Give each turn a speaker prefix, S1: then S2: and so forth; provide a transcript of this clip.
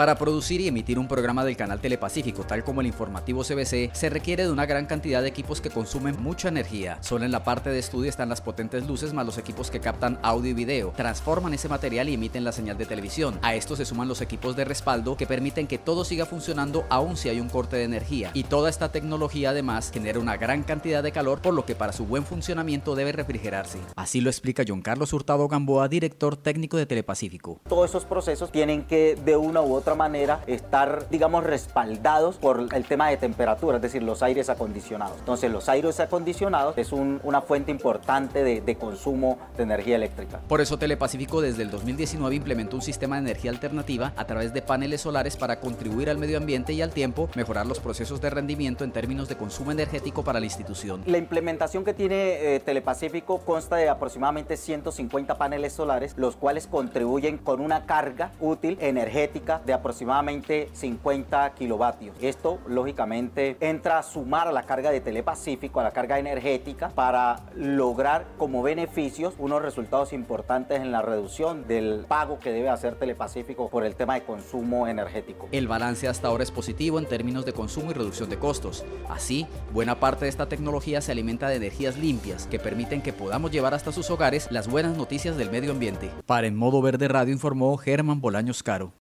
S1: Para producir y emitir un programa del canal Telepacífico, tal como el informativo CBC, se requiere de una gran cantidad de equipos que consumen mucha energía. Solo en la parte de estudio están las potentes luces más los equipos que captan audio y video, transforman ese material y emiten la señal de televisión. A esto se suman los equipos de respaldo que permiten que todo siga funcionando aun si hay un corte de energía. Y toda esta tecnología además genera una gran cantidad de calor, por lo que para su buen funcionamiento debe refrigerarse. Así lo explica John Carlos Hurtado Gamboa, director técnico de Telepacífico.
S2: Todos esos procesos tienen que de una u otra manera estar, digamos, respaldados por el tema de temperatura, es decir, los aires acondicionados. Entonces, los aires acondicionados es una fuente importante de, de consumo de energía eléctrica.
S1: Por eso Telepacífico desde el 2019 implementó un sistema de energía alternativa a través de paneles solares para contribuir al medio ambiente y al tiempo mejorar los procesos de rendimiento en términos de consumo energético para la institución.
S2: La implementación que tiene eh, Telepacífico consta de aproximadamente 150 paneles solares, los cuales contribuyen con una carga útil energética de aproximadamente 50 kilovatios. Esto, lógicamente, entra a sumar a la carga de Telepacífico, a la carga energética, para lograr como beneficios unos resultados importantes en la reducción del pago que debe hacer Telepacífico por el tema de consumo energético.
S1: El balance hasta ahora es positivo en términos de consumo y reducción de costos. Así, buena parte de esta tecnología se alimenta de energías limpias que permiten que podamos llevar hasta sus hogares las buenas noticias del medio ambiente. Para En Modo Verde Radio informó Germán Bolaños Caro.